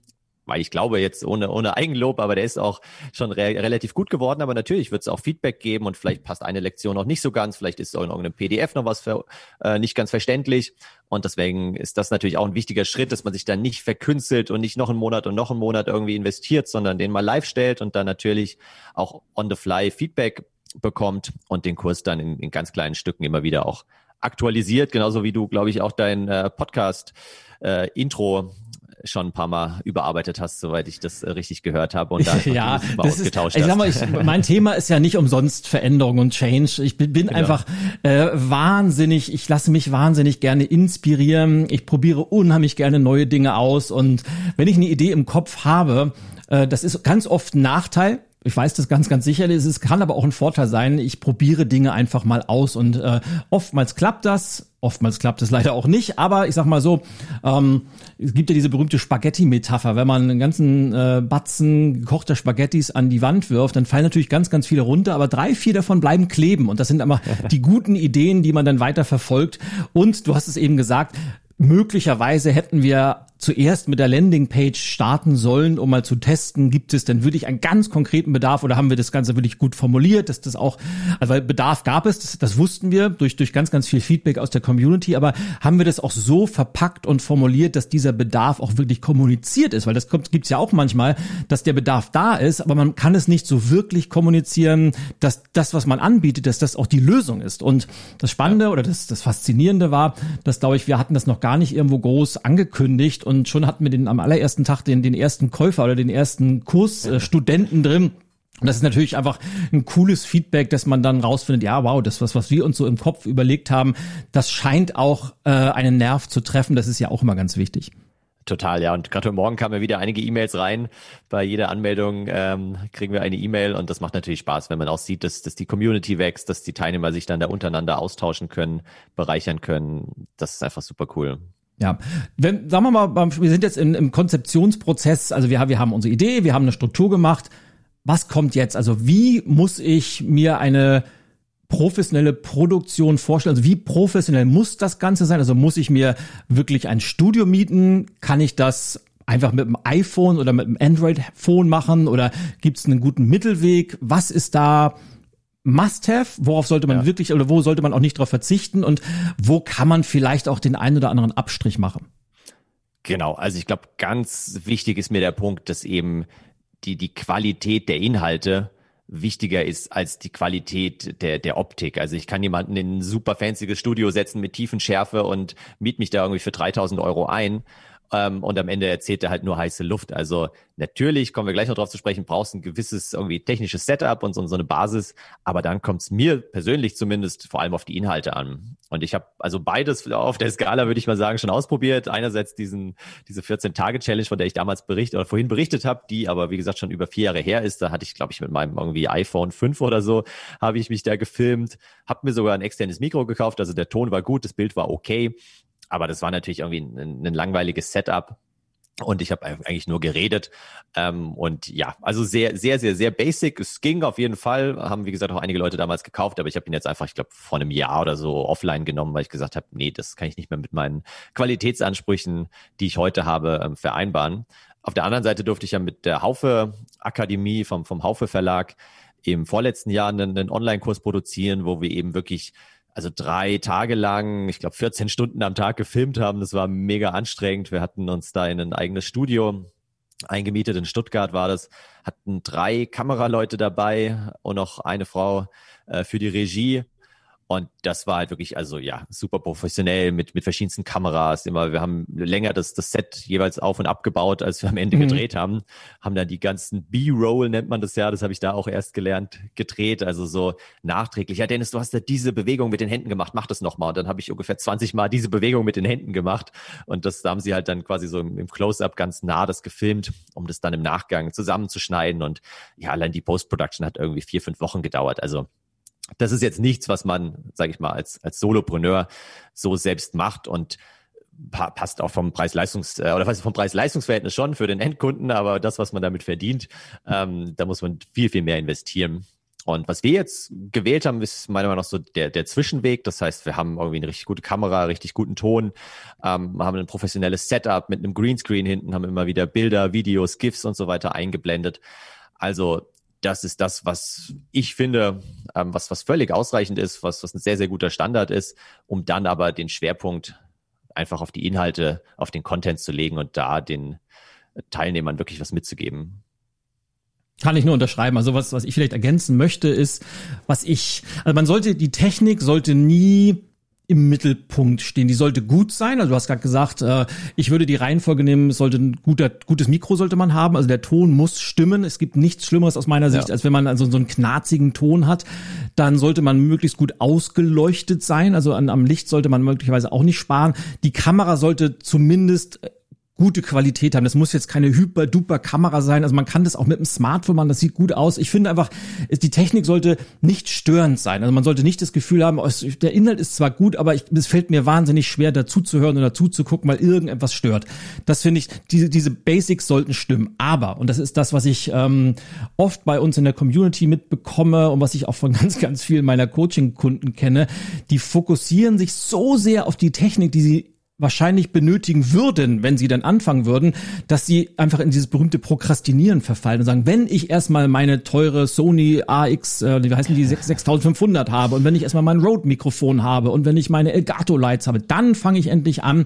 weil ich glaube jetzt ohne, ohne Eigenlob, aber der ist auch schon re relativ gut geworden. Aber natürlich wird es auch Feedback geben und vielleicht passt eine Lektion noch nicht so ganz, vielleicht ist auch in irgendeinem PDF noch was für, äh, nicht ganz verständlich. Und deswegen ist das natürlich auch ein wichtiger Schritt, dass man sich dann nicht verkünstelt und nicht noch einen Monat und noch einen Monat irgendwie investiert, sondern den mal live stellt und dann natürlich auch on the fly Feedback bekommt und den Kurs dann in, in ganz kleinen Stücken immer wieder auch aktualisiert, genauso wie du, glaube ich, auch dein äh, Podcast äh, Intro schon ein paar Mal überarbeitet hast, soweit ich das äh, richtig gehört habe und da ja, das ist, ich sag mal, ich, mein Thema ist ja nicht umsonst Veränderung und Change. Ich bin, bin genau. einfach äh, wahnsinnig, ich lasse mich wahnsinnig gerne inspirieren. Ich probiere unheimlich gerne neue Dinge aus und wenn ich eine Idee im Kopf habe, äh, das ist ganz oft ein Nachteil, ich weiß das ganz, ganz sicher. Es kann aber auch ein Vorteil sein. Ich probiere Dinge einfach mal aus und äh, oftmals klappt das, oftmals klappt es leider auch nicht. Aber ich sag mal so, ähm, es gibt ja diese berühmte Spaghetti-Metapher. Wenn man einen ganzen äh, Batzen gekochter Spaghettis an die Wand wirft, dann fallen natürlich ganz, ganz viele runter, aber drei, vier davon bleiben kleben. Und das sind immer die guten Ideen, die man dann weiter verfolgt. Und du hast es eben gesagt, möglicherweise hätten wir zuerst mit der Landingpage starten sollen, um mal zu testen, gibt es denn wirklich einen ganz konkreten Bedarf oder haben wir das Ganze wirklich gut formuliert, dass das auch, also weil Bedarf gab es, das, das wussten wir durch, durch ganz, ganz viel Feedback aus der Community, aber haben wir das auch so verpackt und formuliert, dass dieser Bedarf auch wirklich kommuniziert ist, weil das kommt, gibt's ja auch manchmal, dass der Bedarf da ist, aber man kann es nicht so wirklich kommunizieren, dass das, was man anbietet, dass das auch die Lösung ist. Und das Spannende oder das, das Faszinierende war, dass, glaube ich, wir hatten das noch gar nicht irgendwo groß angekündigt und schon hatten wir den am allerersten Tag den, den ersten Käufer oder den ersten Kursstudenten äh, drin. Und das ist natürlich einfach ein cooles Feedback, dass man dann rausfindet, ja, wow, das, was, was wir uns so im Kopf überlegt haben, das scheint auch äh, einen Nerv zu treffen. Das ist ja auch immer ganz wichtig. Total, ja. Und gerade heute Morgen kamen ja wieder einige E-Mails rein. Bei jeder Anmeldung ähm, kriegen wir eine E-Mail und das macht natürlich Spaß, wenn man auch sieht, dass, dass die Community wächst, dass die Teilnehmer sich dann da untereinander austauschen können, bereichern können. Das ist einfach super cool. Ja, wenn, sagen wir mal, wir sind jetzt in, im Konzeptionsprozess, also wir, wir haben unsere Idee, wir haben eine Struktur gemacht. Was kommt jetzt? Also wie muss ich mir eine professionelle Produktion vorstellen? Also wie professionell muss das Ganze sein? Also muss ich mir wirklich ein Studio mieten? Kann ich das einfach mit dem iPhone oder mit dem Android-Phone machen? Oder gibt es einen guten Mittelweg? Was ist da Must-have? Worauf sollte man ja. wirklich oder wo sollte man auch nicht darauf verzichten? Und wo kann man vielleicht auch den einen oder anderen Abstrich machen? Genau, also ich glaube, ganz wichtig ist mir der Punkt, dass eben die, die Qualität der Inhalte wichtiger ist als die Qualität der, der Optik. Also ich kann jemanden in ein super fancyes Studio setzen mit Tiefenschärfe und miet mich da irgendwie für 3000 Euro ein ähm, und am Ende erzählt er halt nur heiße Luft. Also natürlich, kommen wir gleich noch drauf zu sprechen, brauchst ein gewisses irgendwie technisches Setup und so, so eine Basis, aber dann kommt es mir persönlich zumindest vor allem auf die Inhalte an. Und ich habe also beides auf der Skala, würde ich mal sagen, schon ausprobiert. Einerseits diesen, diese 14-Tage-Challenge, von der ich damals berichtet oder vorhin berichtet habe, die aber wie gesagt schon über vier Jahre her ist. Da hatte ich, glaube ich, mit meinem irgendwie iPhone 5 oder so, habe ich mich da gefilmt, habe mir sogar ein externes Mikro gekauft, also der Ton war gut, das Bild war okay aber das war natürlich irgendwie ein, ein langweiliges Setup. Und ich habe eigentlich nur geredet. Ähm, und ja, also sehr, sehr, sehr, sehr basic. Es ging auf jeden Fall. Haben, wie gesagt, auch einige Leute damals gekauft, aber ich habe ihn jetzt einfach, ich glaube, vor einem Jahr oder so offline genommen, weil ich gesagt habe, nee, das kann ich nicht mehr mit meinen Qualitätsansprüchen, die ich heute habe, ähm, vereinbaren. Auf der anderen Seite durfte ich ja mit der Haufe Akademie vom, vom Haufe Verlag im vorletzten Jahr einen, einen Online-Kurs produzieren, wo wir eben wirklich also drei Tage lang, ich glaube 14 Stunden am Tag gefilmt haben. Das war mega anstrengend. Wir hatten uns da in ein eigenes Studio eingemietet. In Stuttgart war das, hatten drei Kameraleute dabei und noch eine Frau äh, für die Regie. Und das war halt wirklich, also ja, super professionell mit, mit verschiedensten Kameras. Immer, wir haben länger das, das Set jeweils auf und abgebaut, als wir am Ende mhm. gedreht haben. Haben dann die ganzen B-Roll, nennt man das ja, das habe ich da auch erst gelernt, gedreht. Also so nachträglich. Ja, Dennis, du hast ja diese Bewegung mit den Händen gemacht, mach das nochmal. Und dann habe ich ungefähr 20 Mal diese Bewegung mit den Händen gemacht. Und das da haben sie halt dann quasi so im, im Close-Up ganz nah das gefilmt, um das dann im Nachgang zusammenzuschneiden. Und ja, allein die Post-Production hat irgendwie vier, fünf Wochen gedauert. Also das ist jetzt nichts, was man, sage ich mal, als, als Solopreneur so selbst macht und pa passt auch vom Preis-Leistungs- äh, oder was vom Preis-Leistungsverhältnis schon für den Endkunden, aber das, was man damit verdient, ähm, da muss man viel, viel mehr investieren. Und was wir jetzt gewählt haben, ist meiner Meinung nach so der, der Zwischenweg. Das heißt, wir haben irgendwie eine richtig gute Kamera, richtig guten Ton, ähm, haben ein professionelles Setup mit einem Greenscreen hinten, haben immer wieder Bilder, Videos, GIFs und so weiter eingeblendet. Also das ist das, was ich finde, ähm, was, was völlig ausreichend ist, was, was ein sehr, sehr guter Standard ist, um dann aber den Schwerpunkt einfach auf die Inhalte, auf den Content zu legen und da den Teilnehmern wirklich was mitzugeben. Kann ich nur unterschreiben. Also was, was ich vielleicht ergänzen möchte, ist, was ich, also man sollte, die Technik sollte nie im Mittelpunkt stehen. Die sollte gut sein. Also du hast gerade gesagt, äh, ich würde die Reihenfolge nehmen, es sollte ein guter, gutes Mikro sollte man haben. Also der Ton muss stimmen. Es gibt nichts Schlimmeres aus meiner Sicht, ja. als wenn man also so einen knarzigen Ton hat. Dann sollte man möglichst gut ausgeleuchtet sein. Also an, am Licht sollte man möglicherweise auch nicht sparen. Die Kamera sollte zumindest gute Qualität haben. Das muss jetzt keine hyper-duper Kamera sein. Also man kann das auch mit dem Smartphone machen, das sieht gut aus. Ich finde einfach, die Technik sollte nicht störend sein. Also man sollte nicht das Gefühl haben, oh, der Inhalt ist zwar gut, aber es fällt mir wahnsinnig schwer, dazu zu hören oder zuzugucken, weil irgendetwas stört. Das finde ich, diese, diese Basics sollten stimmen. Aber, und das ist das, was ich ähm, oft bei uns in der Community mitbekomme und was ich auch von ganz, ganz vielen meiner Coaching-Kunden kenne, die fokussieren sich so sehr auf die Technik, die sie wahrscheinlich benötigen würden, wenn sie dann anfangen würden, dass sie einfach in dieses berühmte Prokrastinieren verfallen und sagen, wenn ich erstmal meine teure Sony AX, äh, wie heißen die, 6500 habe und wenn ich erstmal mein Rode-Mikrofon habe und wenn ich meine Elgato Lights habe, dann fange ich endlich an.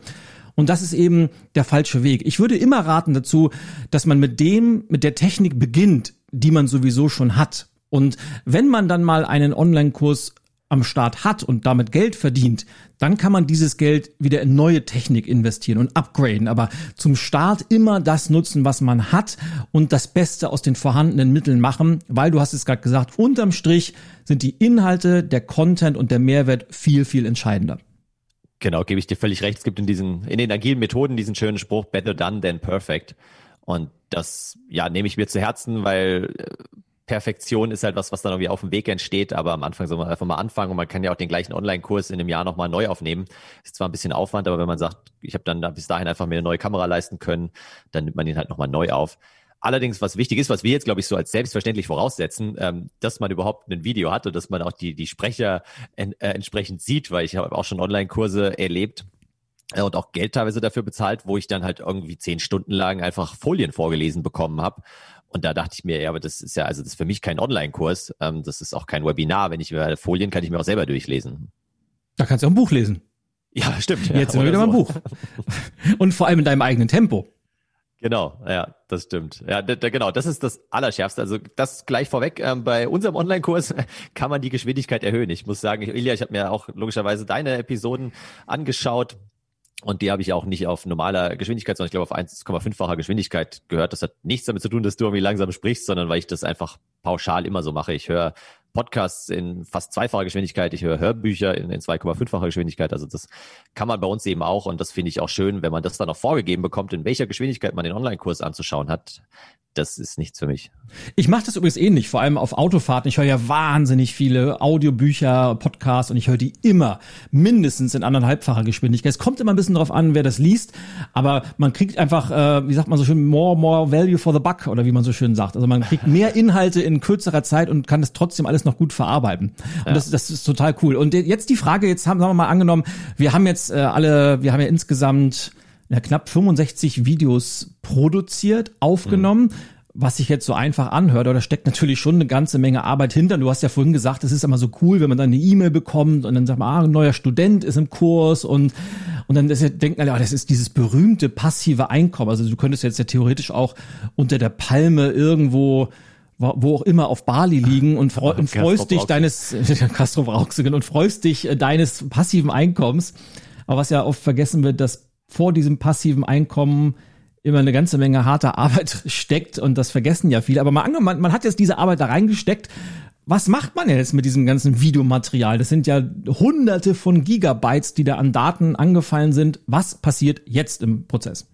Und das ist eben der falsche Weg. Ich würde immer raten dazu, dass man mit dem, mit der Technik beginnt, die man sowieso schon hat. Und wenn man dann mal einen Online-Kurs am Start hat und damit Geld verdient, dann kann man dieses Geld wieder in neue Technik investieren und upgraden. Aber zum Start immer das nutzen, was man hat und das Beste aus den vorhandenen Mitteln machen, weil du hast es gerade gesagt, unterm Strich sind die Inhalte, der Content und der Mehrwert viel, viel entscheidender. Genau, gebe ich dir völlig recht. Es gibt in diesen, in den agilen Methoden diesen schönen Spruch, better done than perfect. Und das, ja, nehme ich mir zu Herzen, weil äh, Perfektion ist halt was, was dann irgendwie auf dem Weg entsteht, aber am Anfang soll man einfach mal anfangen und man kann ja auch den gleichen Online-Kurs in einem Jahr nochmal neu aufnehmen. Ist zwar ein bisschen Aufwand, aber wenn man sagt, ich habe dann bis dahin einfach mir eine neue Kamera leisten können, dann nimmt man ihn halt nochmal neu auf. Allerdings, was wichtig ist, was wir jetzt, glaube ich, so als selbstverständlich voraussetzen, ähm, dass man überhaupt ein Video hat und dass man auch die, die Sprecher en, äh, entsprechend sieht, weil ich habe auch schon Online-Kurse erlebt, äh, und auch Geld teilweise dafür bezahlt, wo ich dann halt irgendwie zehn Stunden lang einfach Folien vorgelesen bekommen habe Und da dachte ich mir, ja, aber das ist ja, also das ist für mich kein Online-Kurs, ähm, das ist auch kein Webinar. Wenn ich über Folien kann ich mir auch selber durchlesen. Da kannst du auch ein Buch lesen. Ja, stimmt. Jetzt ja, sind wir wieder so. beim Buch. Und vor allem in deinem eigenen Tempo. Genau, ja, das stimmt. Ja, genau, das ist das Allerschärfste. Also das gleich vorweg, ähm, bei unserem Online-Kurs kann man die Geschwindigkeit erhöhen. Ich muss sagen, Ilja, ich habe mir auch logischerweise deine Episoden angeschaut. Und die habe ich auch nicht auf normaler Geschwindigkeit, sondern ich glaube auf 1,5-facher Geschwindigkeit gehört. Das hat nichts damit zu tun, dass du irgendwie langsam sprichst, sondern weil ich das einfach pauschal immer so mache. Ich höre Podcasts in fast zweifacher Geschwindigkeit, ich höre Hörbücher in, in 2,5-facher Geschwindigkeit. Also das kann man bei uns eben auch und das finde ich auch schön, wenn man das dann auch vorgegeben bekommt, in welcher Geschwindigkeit man den Online-Kurs anzuschauen hat das ist nichts für mich. Ich mache das übrigens ähnlich, vor allem auf Autofahrten. Ich höre ja wahnsinnig viele Audiobücher, Podcasts und ich höre die immer mindestens in anderthalbfacher Geschwindigkeit. Es kommt immer ein bisschen drauf an, wer das liest, aber man kriegt einfach, äh, wie sagt man so schön, more, more value for the buck oder wie man so schön sagt. Also man kriegt mehr Inhalte in kürzerer Zeit und kann das trotzdem alles noch gut verarbeiten. Und ja. das, das ist total cool. Und jetzt die Frage, jetzt haben, sagen wir mal angenommen, wir haben jetzt äh, alle, wir haben ja insgesamt ja, knapp 65 Videos produziert, aufgenommen. Mhm. Was sich jetzt so einfach anhört, oder steckt natürlich schon eine ganze Menge Arbeit hinter. Du hast ja vorhin gesagt, es ist immer so cool, wenn man dann eine E-Mail bekommt und dann sagt man, ah, ein neuer Student ist im Kurs und und dann das, denken alle, ah, das ist dieses berühmte passive Einkommen. Also du könntest jetzt ja theoretisch auch unter der Palme irgendwo wo auch immer auf Bali liegen und, freu, und freust dich deines Castro und freust dich äh, deines passiven Einkommens. Aber was ja oft vergessen wird, dass vor diesem passiven Einkommen immer eine ganze Menge harter Arbeit steckt und das vergessen ja viele. Aber mal angenommen, man hat jetzt diese Arbeit da reingesteckt. Was macht man jetzt mit diesem ganzen Videomaterial? Das sind ja hunderte von Gigabytes, die da an Daten angefallen sind. Was passiert jetzt im Prozess?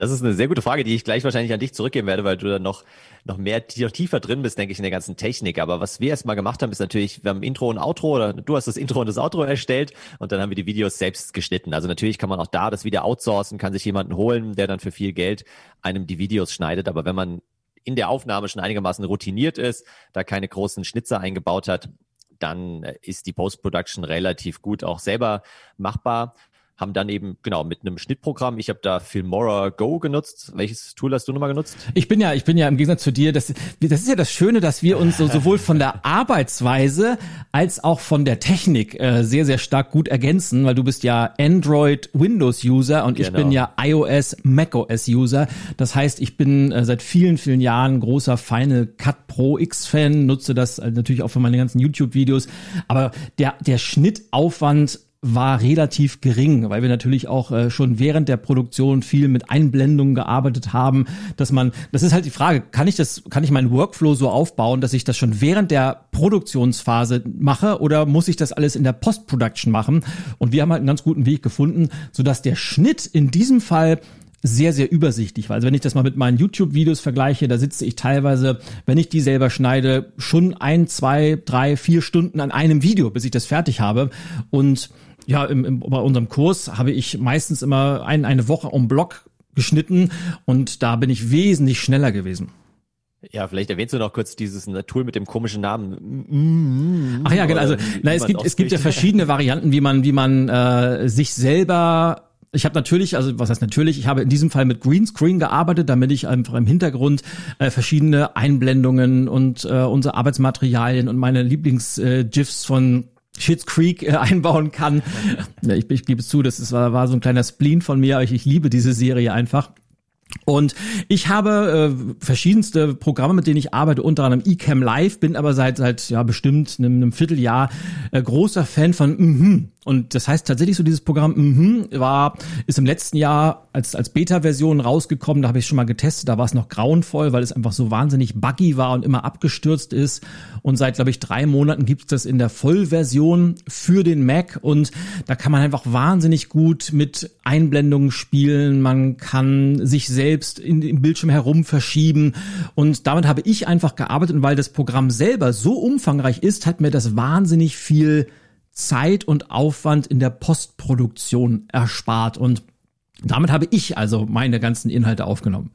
Das ist eine sehr gute Frage, die ich gleich wahrscheinlich an dich zurückgeben werde, weil du da noch, noch mehr noch tiefer drin bist, denke ich, in der ganzen Technik. Aber was wir erstmal gemacht haben, ist natürlich, wir haben Intro und Outro oder du hast das Intro und das Outro erstellt und dann haben wir die Videos selbst geschnitten. Also natürlich kann man auch da das wieder outsourcen, kann sich jemanden holen, der dann für viel Geld einem die Videos schneidet. Aber wenn man in der Aufnahme schon einigermaßen routiniert ist, da keine großen Schnitzer eingebaut hat, dann ist die Post-Production relativ gut auch selber machbar haben dann eben, genau, mit einem Schnittprogramm, ich habe da Filmora Go genutzt. Welches Tool hast du nochmal genutzt? Ich bin ja, ich bin ja im Gegensatz zu dir, das, das ist ja das Schöne, dass wir uns so, sowohl von der Arbeitsweise als auch von der Technik äh, sehr, sehr stark gut ergänzen, weil du bist ja Android Windows User und genau. ich bin ja iOS macOS User. Das heißt, ich bin äh, seit vielen, vielen Jahren großer Final Cut Pro X Fan, nutze das äh, natürlich auch für meine ganzen YouTube Videos, aber der, der Schnittaufwand war relativ gering, weil wir natürlich auch äh, schon während der Produktion viel mit Einblendungen gearbeitet haben, dass man, das ist halt die Frage, kann ich das, kann ich meinen Workflow so aufbauen, dass ich das schon während der Produktionsphase mache oder muss ich das alles in der Post-Production machen? Und wir haben halt einen ganz guten Weg gefunden, sodass der Schnitt in diesem Fall sehr, sehr übersichtlich war. Also wenn ich das mal mit meinen YouTube-Videos vergleiche, da sitze ich teilweise, wenn ich die selber schneide, schon ein, zwei, drei, vier Stunden an einem Video, bis ich das fertig habe. Und ja, im, im, bei unserem Kurs habe ich meistens immer ein, eine Woche um Block geschnitten und da bin ich wesentlich schneller gewesen. Ja, vielleicht erwähnst du noch kurz dieses Tool mit dem komischen Namen. Ach ja, genau. Also, na, es gibt es gibt ja verschiedene Varianten, wie man wie man äh, sich selber ich habe natürlich, also was heißt natürlich, ich habe in diesem Fall mit Greenscreen gearbeitet, damit ich einfach im Hintergrund äh, verschiedene Einblendungen und äh, unsere Arbeitsmaterialien und meine Lieblings-GIFs äh, von Shits Creek äh, einbauen kann. Ja, ich, ich gebe es zu, das ist, war, war so ein kleiner Spleen von mir, ich, ich liebe diese Serie einfach. Und ich habe äh, verschiedenste Programme, mit denen ich arbeite, unter anderem eCam Live, bin aber seit seit ja bestimmt einem, einem Vierteljahr äh, großer Fan von mhm. Und das heißt tatsächlich so dieses Programm mhm war ist im letzten Jahr als als Beta-Version rausgekommen. Da habe ich schon mal getestet. Da war es noch grauenvoll, weil es einfach so wahnsinnig buggy war und immer abgestürzt ist. Und seit glaube ich drei Monaten gibt es das in der Vollversion für den Mac und da kann man einfach wahnsinnig gut mit Einblendungen spielen. Man kann sich selbst in, im Bildschirm herum verschieben und damit habe ich einfach gearbeitet und weil das Programm selber so umfangreich ist, hat mir das wahnsinnig viel Zeit und Aufwand in der Postproduktion erspart und damit habe ich also meine ganzen Inhalte aufgenommen.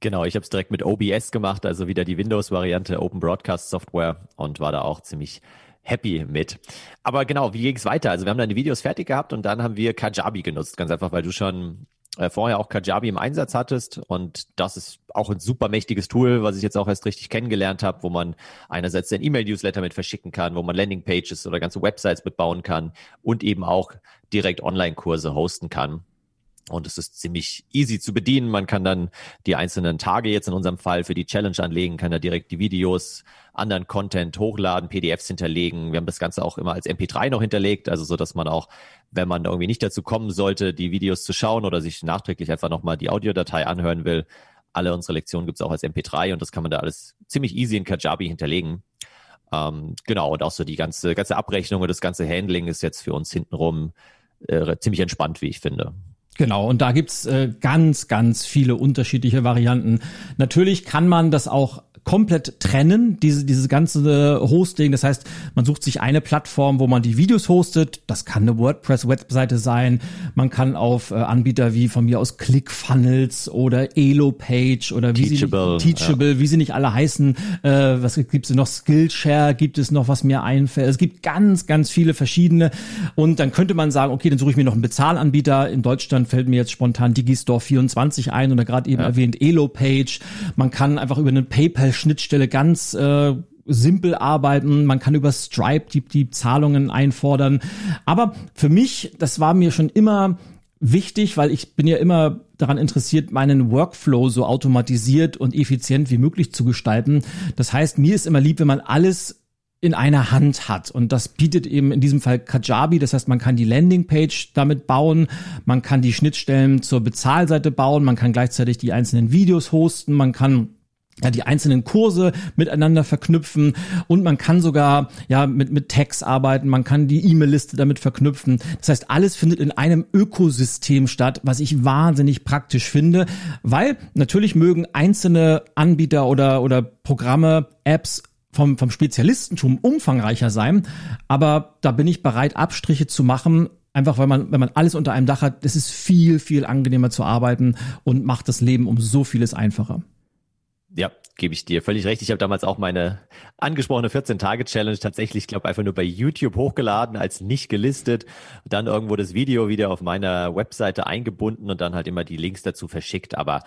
Genau, ich habe es direkt mit OBS gemacht, also wieder die Windows-Variante Open Broadcast Software und war da auch ziemlich happy mit. Aber genau, wie ging es weiter? Also wir haben dann die Videos fertig gehabt und dann haben wir Kajabi genutzt, ganz einfach, weil du schon äh, vorher auch Kajabi im Einsatz hattest. Und das ist auch ein super mächtiges Tool, was ich jetzt auch erst richtig kennengelernt habe, wo man einerseits den E-Mail-Newsletter mit verschicken kann, wo man Landingpages oder ganze Websites mitbauen kann und eben auch direkt Online-Kurse hosten kann. Und es ist ziemlich easy zu bedienen. Man kann dann die einzelnen Tage jetzt in unserem Fall für die Challenge anlegen, kann da direkt die Videos, anderen Content hochladen, PDFs hinterlegen. Wir haben das Ganze auch immer als MP3 noch hinterlegt, also so, dass man auch, wenn man irgendwie nicht dazu kommen sollte, die Videos zu schauen oder sich nachträglich einfach nochmal die Audiodatei anhören will, alle unsere Lektionen gibt's auch als MP3 und das kann man da alles ziemlich easy in Kajabi hinterlegen. Ähm, genau, und auch so die ganze, ganze Abrechnung und das ganze Handling ist jetzt für uns hintenrum äh, ziemlich entspannt, wie ich finde. Genau, und da gibt's äh, ganz, ganz viele unterschiedliche Varianten. Natürlich kann man das auch komplett trennen, diese, dieses ganze Hosting. Das heißt, man sucht sich eine Plattform, wo man die Videos hostet. Das kann eine WordPress-Webseite sein. Man kann auf äh, Anbieter wie von mir aus ClickFunnels oder Elo-Page oder wie Teachable, sie, Teachable, ja. wie sie nicht alle heißen. Äh, was gibt's noch? Skillshare gibt es noch, was mir einfällt. Es gibt ganz, ganz viele verschiedene. Und dann könnte man sagen, okay, dann suche ich mir noch einen Bezahlanbieter. In Deutschland fällt mir jetzt spontan Digistore 24 ein oder gerade eben ja. erwähnt Elo-Page. Man kann einfach über einen PayPal Schnittstelle ganz äh, simpel arbeiten. Man kann über Stripe die, die Zahlungen einfordern. Aber für mich, das war mir schon immer wichtig, weil ich bin ja immer daran interessiert, meinen Workflow so automatisiert und effizient wie möglich zu gestalten. Das heißt, mir ist immer lieb, wenn man alles in einer Hand hat. Und das bietet eben in diesem Fall Kajabi. Das heißt, man kann die Landingpage damit bauen, man kann die Schnittstellen zur Bezahlseite bauen, man kann gleichzeitig die einzelnen Videos hosten, man kann ja, die einzelnen Kurse miteinander verknüpfen und man kann sogar ja mit mit Tags arbeiten, man kann die E-Mail-Liste damit verknüpfen. Das heißt, alles findet in einem Ökosystem statt, was ich wahnsinnig praktisch finde, weil natürlich mögen einzelne Anbieter oder oder Programme, Apps vom, vom Spezialistentum umfangreicher sein, aber da bin ich bereit, Abstriche zu machen, einfach weil man, wenn man alles unter einem Dach hat, das ist viel, viel angenehmer zu arbeiten und macht das Leben um so vieles einfacher. Ja, gebe ich dir völlig recht. Ich habe damals auch meine angesprochene 14-Tage-Challenge tatsächlich, glaube einfach nur bei YouTube hochgeladen, als nicht gelistet, dann irgendwo das Video wieder auf meiner Webseite eingebunden und dann halt immer die Links dazu verschickt. Aber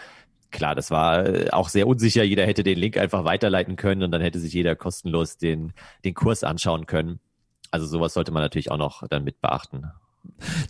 klar, das war äh, auch sehr unsicher. Jeder hätte den Link einfach weiterleiten können und dann hätte sich jeder kostenlos den, den Kurs anschauen können. Also sowas sollte man natürlich auch noch dann mit beachten.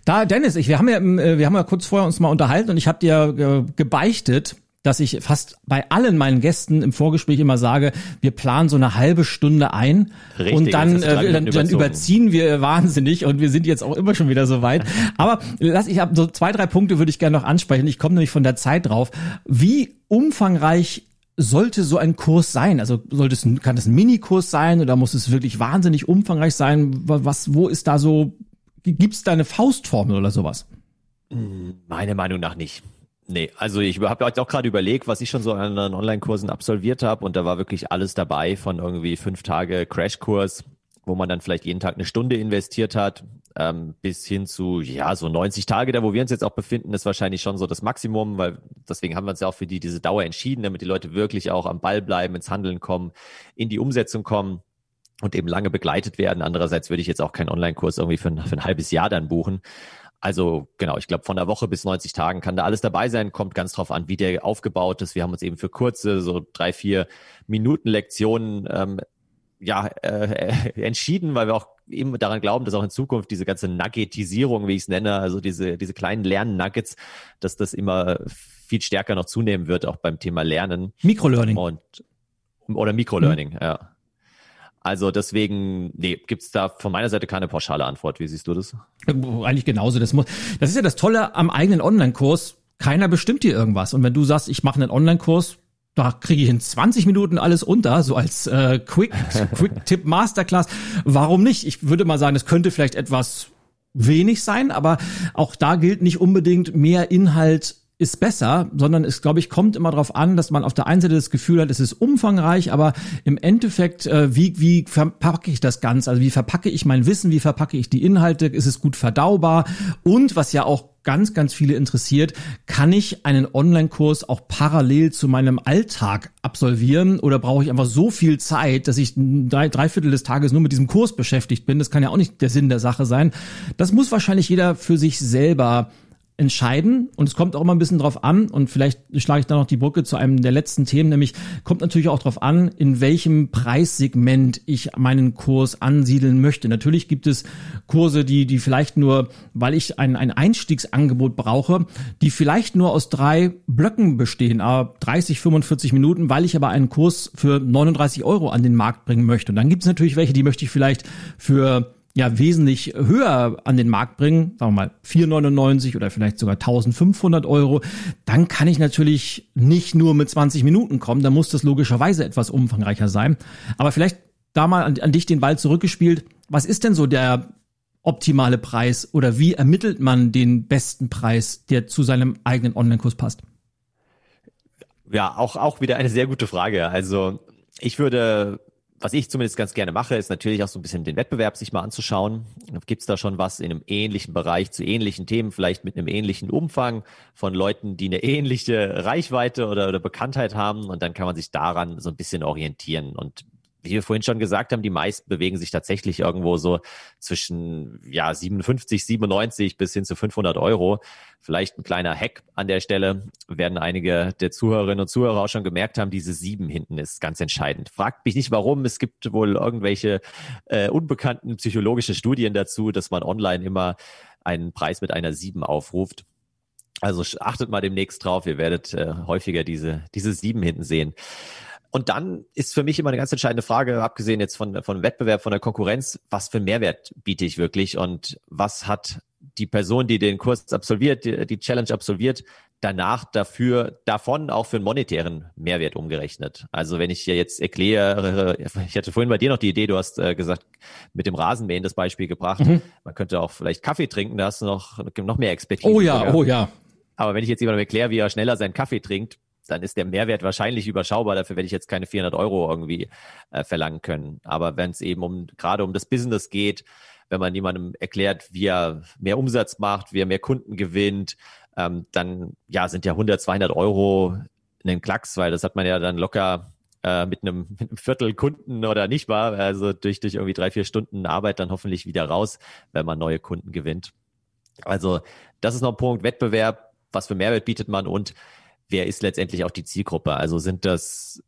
Da, Dennis, ich, wir haben ja, äh, wir haben ja kurz vorher uns mal unterhalten und ich habe dir äh, gebeichtet, dass ich fast bei allen meinen Gästen im Vorgespräch immer sage, wir planen so eine halbe Stunde ein Richtig, und dann, äh, dann, dann überziehen wir wahnsinnig und wir sind jetzt auch immer schon wieder so weit. Aber lass ich habe so zwei, drei Punkte würde ich gerne noch ansprechen. Ich komme nämlich von der Zeit drauf. Wie umfangreich sollte so ein Kurs sein? Also sollte es, kann das ein Minikurs sein oder muss es wirklich wahnsinnig umfangreich sein? Was, wo ist da so, gibt es da eine Faustformel oder sowas? Meiner Meinung nach nicht. Nee, also ich habe auch gerade überlegt, was ich schon so an Online-Kursen absolviert habe und da war wirklich alles dabei von irgendwie fünf Tage Crashkurs, wo man dann vielleicht jeden Tag eine Stunde investiert hat, ähm, bis hin zu, ja, so 90 Tage, da wo wir uns jetzt auch befinden, ist wahrscheinlich schon so das Maximum, weil deswegen haben wir uns ja auch für die, diese Dauer entschieden, damit die Leute wirklich auch am Ball bleiben, ins Handeln kommen, in die Umsetzung kommen und eben lange begleitet werden. Andererseits würde ich jetzt auch keinen Online-Kurs irgendwie für ein, für ein halbes Jahr dann buchen. Also genau, ich glaube von der Woche bis 90 Tagen kann da alles dabei sein, kommt ganz drauf an, wie der aufgebaut ist. Wir haben uns eben für kurze, so drei, vier Minuten Lektionen ähm, ja, äh, entschieden, weil wir auch eben daran glauben, dass auch in Zukunft diese ganze Nuggetisierung, wie ich es nenne, also diese, diese kleinen Lernnuggets, dass das immer viel stärker noch zunehmen wird, auch beim Thema Lernen. Microlearning. Und, oder Microlearning, mhm. ja. Also deswegen, nee, gibt's da von meiner Seite keine pauschale Antwort. Wie siehst du das? Eigentlich genauso. Das, muss, das ist ja das Tolle am eigenen Online-Kurs. Keiner bestimmt dir irgendwas. Und wenn du sagst, ich mache einen Online-Kurs, da kriege ich in 20 Minuten alles unter, so als äh, Quick, Quick Tip Masterclass. Warum nicht? Ich würde mal sagen, es könnte vielleicht etwas wenig sein, aber auch da gilt nicht unbedingt mehr Inhalt ist besser, sondern es, glaube ich, kommt immer darauf an, dass man auf der einen Seite das Gefühl hat, es ist umfangreich, aber im Endeffekt, äh, wie, wie verpacke ich das Ganze? Also wie verpacke ich mein Wissen, wie verpacke ich die Inhalte? Ist es gut verdaubar? Und was ja auch ganz, ganz viele interessiert, kann ich einen Online-Kurs auch parallel zu meinem Alltag absolvieren oder brauche ich einfach so viel Zeit, dass ich drei, drei Viertel des Tages nur mit diesem Kurs beschäftigt bin? Das kann ja auch nicht der Sinn der Sache sein. Das muss wahrscheinlich jeder für sich selber entscheiden und es kommt auch immer ein bisschen drauf an und vielleicht schlage ich da noch die Brücke zu einem der letzten Themen, nämlich kommt natürlich auch drauf an, in welchem Preissegment ich meinen Kurs ansiedeln möchte. Natürlich gibt es Kurse, die, die vielleicht nur, weil ich ein, ein Einstiegsangebot brauche, die vielleicht nur aus drei Blöcken bestehen, 30, 45 Minuten, weil ich aber einen Kurs für 39 Euro an den Markt bringen möchte. Und dann gibt es natürlich welche, die möchte ich vielleicht für ja wesentlich höher an den Markt bringen, sagen wir mal 4,99 oder vielleicht sogar 1500 Euro, dann kann ich natürlich nicht nur mit 20 Minuten kommen, dann muss das logischerweise etwas umfangreicher sein. Aber vielleicht da mal an, an dich den Ball zurückgespielt. Was ist denn so der optimale Preis oder wie ermittelt man den besten Preis, der zu seinem eigenen Online-Kurs passt? Ja, auch, auch wieder eine sehr gute Frage. Also ich würde was ich zumindest ganz gerne mache, ist natürlich auch so ein bisschen den Wettbewerb sich mal anzuschauen. Gibt es da schon was in einem ähnlichen Bereich zu ähnlichen Themen, vielleicht mit einem ähnlichen Umfang von Leuten, die eine ähnliche Reichweite oder, oder Bekanntheit haben und dann kann man sich daran so ein bisschen orientieren. Und wie wir vorhin schon gesagt haben, die meisten bewegen sich tatsächlich irgendwo so zwischen ja 57, 97 bis hin zu 500 Euro. Vielleicht ein kleiner Hack an der Stelle, werden einige der Zuhörerinnen und Zuhörer auch schon gemerkt haben, diese sieben hinten ist ganz entscheidend. Fragt mich nicht warum, es gibt wohl irgendwelche äh, unbekannten psychologische Studien dazu, dass man online immer einen Preis mit einer sieben aufruft. Also achtet mal demnächst drauf, ihr werdet äh, häufiger diese, diese sieben hinten sehen. Und dann ist für mich immer eine ganz entscheidende Frage, abgesehen jetzt von, von Wettbewerb, von der Konkurrenz, was für einen Mehrwert biete ich wirklich und was hat die Person, die den Kurs absolviert, die, die Challenge absolviert, danach dafür, davon auch für einen monetären Mehrwert umgerechnet. Also wenn ich hier jetzt erkläre, ich hatte vorhin bei dir noch die Idee, du hast äh, gesagt, mit dem Rasenmähen das Beispiel gebracht. Mhm. Man könnte auch vielleicht Kaffee trinken, da hast du noch, noch mehr Expertise. Oh ja, sogar. oh ja. Aber wenn ich jetzt jemandem erkläre, wie er schneller seinen Kaffee trinkt, dann ist der Mehrwert wahrscheinlich überschaubar. Dafür werde ich jetzt keine 400 Euro irgendwie äh, verlangen können. Aber wenn es eben um gerade um das Business geht, wenn man jemandem erklärt, wie er mehr Umsatz macht, wie er mehr Kunden gewinnt, ähm, dann ja sind ja 100, 200 Euro ein Klacks, weil das hat man ja dann locker äh, mit, einem, mit einem Viertel Kunden oder nicht wahr, also durch, durch irgendwie drei, vier Stunden Arbeit dann hoffentlich wieder raus, wenn man neue Kunden gewinnt. Also das ist noch ein Punkt, Wettbewerb, was für Mehrwert bietet man und wer ist letztendlich auch die Zielgruppe? Also sind das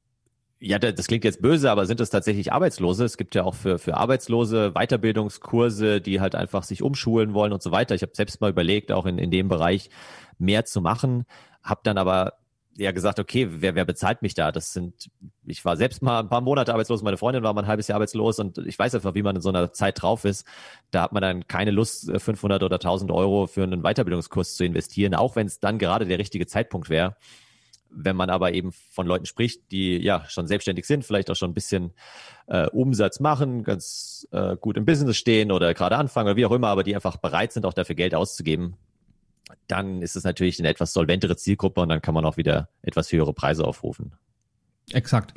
ja, das klingt jetzt böse, aber sind das tatsächlich Arbeitslose? Es gibt ja auch für, für Arbeitslose Weiterbildungskurse, die halt einfach sich umschulen wollen und so weiter. Ich habe selbst mal überlegt, auch in, in dem Bereich mehr zu machen, habe dann aber ja gesagt, okay, wer, wer bezahlt mich da? Das sind, ich war selbst mal ein paar Monate arbeitslos, meine Freundin war mal ein halbes Jahr arbeitslos und ich weiß einfach, wie man in so einer Zeit drauf ist. Da hat man dann keine Lust, 500 oder 1000 Euro für einen Weiterbildungskurs zu investieren, auch wenn es dann gerade der richtige Zeitpunkt wäre. Wenn man aber eben von Leuten spricht, die ja schon selbstständig sind, vielleicht auch schon ein bisschen äh, Umsatz machen, ganz äh, gut im Business stehen oder gerade anfangen oder wie auch immer, aber die einfach bereit sind, auch dafür Geld auszugeben, dann ist es natürlich eine etwas solventere Zielgruppe und dann kann man auch wieder etwas höhere Preise aufrufen. Exakt.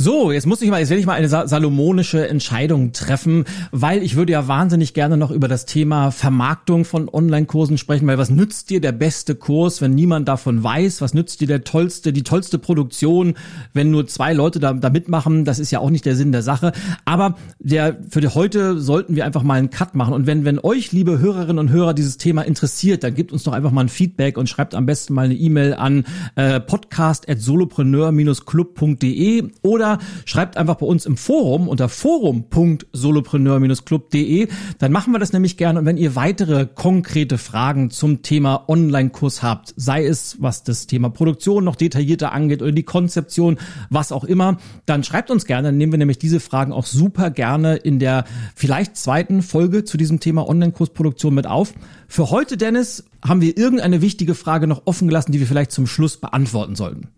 So, jetzt muss ich mal, jetzt werde ich mal eine salomonische Entscheidung treffen, weil ich würde ja wahnsinnig gerne noch über das Thema Vermarktung von Online-Kursen sprechen, weil was nützt dir der beste Kurs, wenn niemand davon weiß? Was nützt dir der tollste, die tollste Produktion, wenn nur zwei Leute da, da mitmachen? Das ist ja auch nicht der Sinn der Sache. Aber der, für heute sollten wir einfach mal einen Cut machen. Und wenn, wenn euch, liebe Hörerinnen und Hörer, dieses Thema interessiert, dann gebt uns doch einfach mal ein Feedback und schreibt am besten mal eine E-Mail an äh, podcast.solopreneur-club.de oder oder schreibt einfach bei uns im Forum unter forum.solopreneur-club.de. Dann machen wir das nämlich gerne. Und wenn ihr weitere konkrete Fragen zum Thema Online-Kurs habt, sei es was das Thema Produktion noch detaillierter angeht oder die Konzeption, was auch immer, dann schreibt uns gerne. Dann nehmen wir nämlich diese Fragen auch super gerne in der vielleicht zweiten Folge zu diesem Thema Online-Kursproduktion mit auf. Für heute, Dennis, haben wir irgendeine wichtige Frage noch offen gelassen, die wir vielleicht zum Schluss beantworten sollten.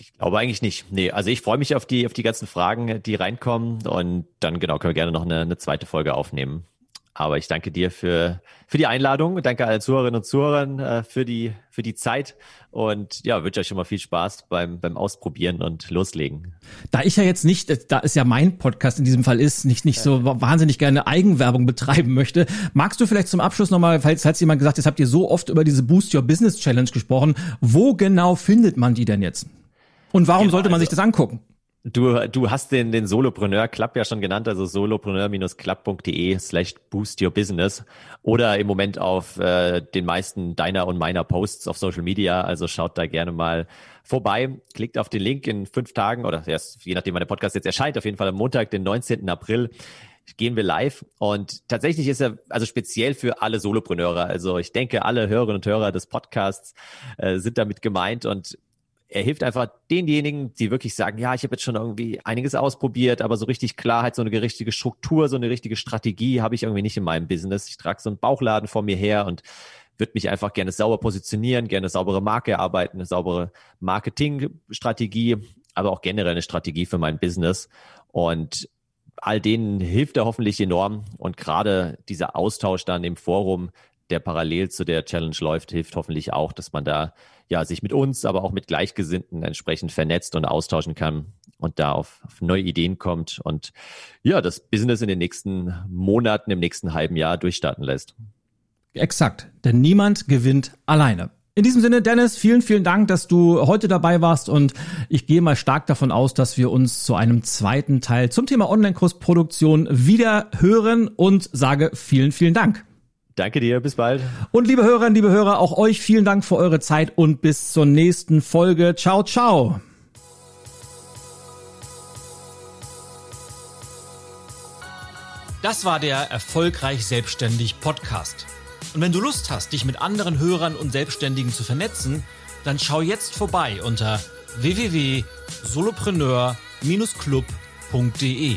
Ich glaube eigentlich nicht. Nee, also ich freue mich auf die, auf die ganzen Fragen, die reinkommen und dann genau können wir gerne noch eine, eine zweite Folge aufnehmen. Aber ich danke dir für, für die Einladung. Danke allen Zuhörerinnen und Zuhörern äh, für, die, für die Zeit. Und ja, wünsche euch schon mal viel Spaß beim, beim Ausprobieren und Loslegen. Da ich ja jetzt nicht, da ist ja mein Podcast in diesem Fall ist, nicht, nicht so wahnsinnig gerne Eigenwerbung betreiben möchte, magst du vielleicht zum Abschluss nochmal, falls, falls jemand gesagt hat, habt ihr so oft über diese Boost Your Business Challenge gesprochen, wo genau findet man die denn jetzt? Und warum genau, sollte man also, sich das angucken? Du, du hast den, den Solopreneur Club ja schon genannt, also solopreneur-club.de slash boost your business oder im Moment auf äh, den meisten deiner und meiner Posts auf Social Media. Also schaut da gerne mal vorbei. Klickt auf den Link in fünf Tagen oder erst, je nachdem, wann der Podcast jetzt erscheint, auf jeden Fall am Montag, den 19. April gehen wir live. Und tatsächlich ist er also speziell für alle Solopreneure. Also ich denke, alle Hörerinnen und Hörer des Podcasts äh, sind damit gemeint und er hilft einfach denjenigen, die wirklich sagen, ja, ich habe jetzt schon irgendwie einiges ausprobiert, aber so richtig Klarheit, so eine richtige Struktur, so eine richtige Strategie habe ich irgendwie nicht in meinem Business. Ich trage so einen Bauchladen vor mir her und würde mich einfach gerne sauber positionieren, gerne eine saubere Marke erarbeiten, eine saubere Marketingstrategie, aber auch generell eine Strategie für mein Business. Und all denen hilft er hoffentlich enorm. Und gerade dieser Austausch dann im Forum, der parallel zu der Challenge läuft, hilft hoffentlich auch, dass man da ja sich mit uns, aber auch mit Gleichgesinnten entsprechend vernetzt und austauschen kann und da auf, auf neue Ideen kommt und ja, das Business in den nächsten Monaten, im nächsten halben Jahr durchstarten lässt. Exakt, denn niemand gewinnt alleine. In diesem Sinne, Dennis, vielen, vielen Dank, dass du heute dabei warst und ich gehe mal stark davon aus, dass wir uns zu einem zweiten Teil zum Thema Online-Kursproduktion wieder hören und sage vielen, vielen Dank. Danke dir, bis bald. Und liebe Hörerinnen, liebe Hörer, auch euch vielen Dank für eure Zeit und bis zur nächsten Folge. Ciao, ciao. Das war der Erfolgreich Selbstständig Podcast. Und wenn du Lust hast, dich mit anderen Hörern und Selbstständigen zu vernetzen, dann schau jetzt vorbei unter www.solopreneur-club.de.